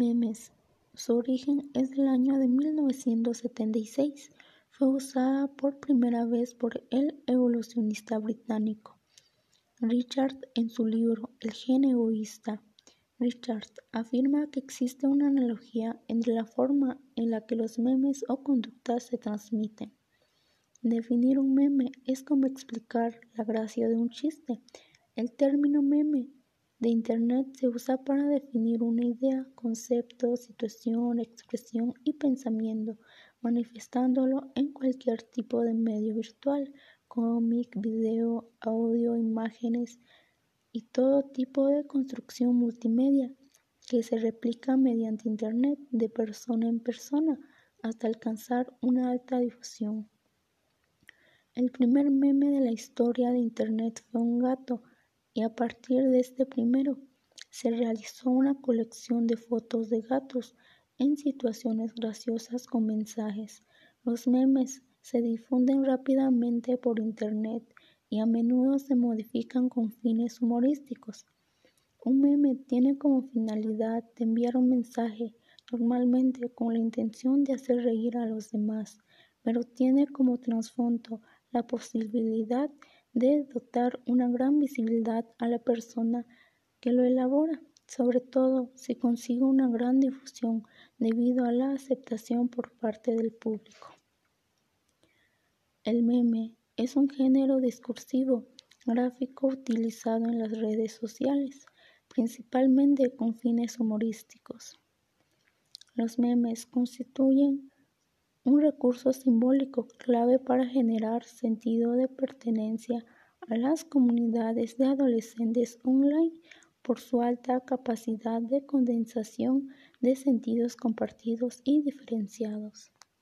Memes. Su origen es del año de 1976. Fue usada por primera vez por el evolucionista británico Richard en su libro El gen egoísta. Richard afirma que existe una analogía entre la forma en la que los memes o conductas se transmiten. Definir un meme es como explicar la gracia de un chiste. El término meme de Internet se usa para definir una idea, concepto, situación, expresión y pensamiento, manifestándolo en cualquier tipo de medio virtual, cómic, video, audio, imágenes y todo tipo de construcción multimedia que se replica mediante Internet de persona en persona hasta alcanzar una alta difusión. El primer meme de la historia de Internet fue un gato y a partir de este primero se realizó una colección de fotos de gatos en situaciones graciosas con mensajes. Los memes se difunden rápidamente por Internet y a menudo se modifican con fines humorísticos. Un meme tiene como finalidad de enviar un mensaje, normalmente con la intención de hacer reír a los demás, pero tiene como trasfondo la posibilidad de dotar una gran visibilidad a la persona que lo elabora, sobre todo si consigue una gran difusión debido a la aceptación por parte del público. El meme es un género discursivo gráfico utilizado en las redes sociales, principalmente con fines humorísticos. Los memes constituyen un recurso simbólico clave para generar sentido de pertenencia a las comunidades de adolescentes online por su alta capacidad de condensación de sentidos compartidos y diferenciados.